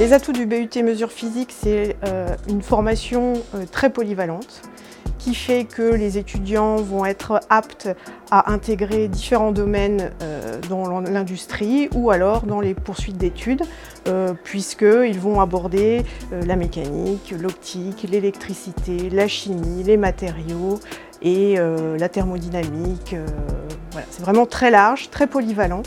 Les atouts du BUT Mesures Physiques, c'est euh, une formation euh, très polyvalente qui fait que les étudiants vont être aptes à intégrer différents domaines euh, dans l'industrie ou alors dans les poursuites d'études, puisqu'ils vont aborder la mécanique, l'optique, l'électricité, la chimie, les matériaux et la thermodynamique. C'est vraiment très large, très polyvalent.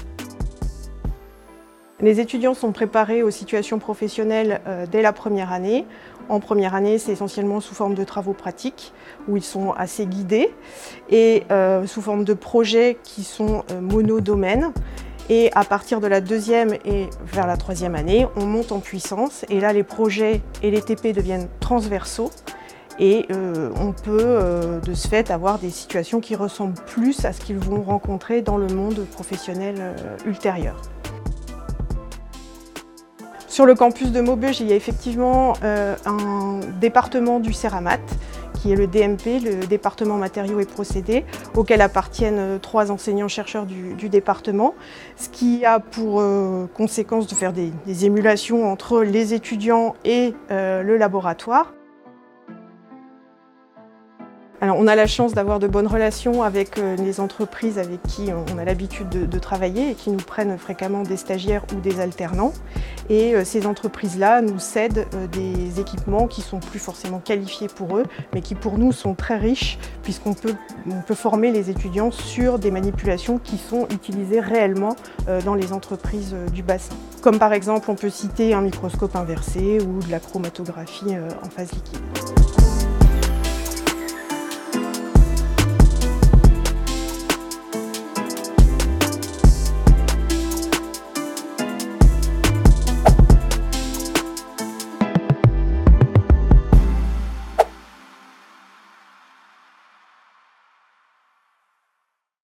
Les étudiants sont préparés aux situations professionnelles euh, dès la première année. En première année, c'est essentiellement sous forme de travaux pratiques, où ils sont assez guidés, et euh, sous forme de projets qui sont euh, monodomaines. Et à partir de la deuxième et vers la troisième année, on monte en puissance, et là, les projets et les TP deviennent transversaux. Et on peut de ce fait avoir des situations qui ressemblent plus à ce qu'ils vont rencontrer dans le monde professionnel ultérieur. Sur le campus de Maubeuge, il y a effectivement euh, un département du Céramat, qui est le DMP, le département matériaux et procédés, auquel appartiennent euh, trois enseignants-chercheurs du, département, ce qui a pour euh, conséquence de faire des, émulations entre les étudiants et le laboratoire on a la chance d'avoir de bonnes relations avec euh, les entreprises avec qui on a l'habitude de, travailler et qui nous prennent fréquemment des stagiaires ou des alternants. Et euh, ces entreprises-là nous cèdent euh, des équipements qui sont plus forcément qualifiés pour eux, mais qui pour nous sont très riches puisqu'on peut, peut former les étudiants sur des manipulations qui sont utilisées réellement dans les entreprises du bassin. Comme par exemple, on peut citer un microscope inversé ou de la chromatographie en phase liquide.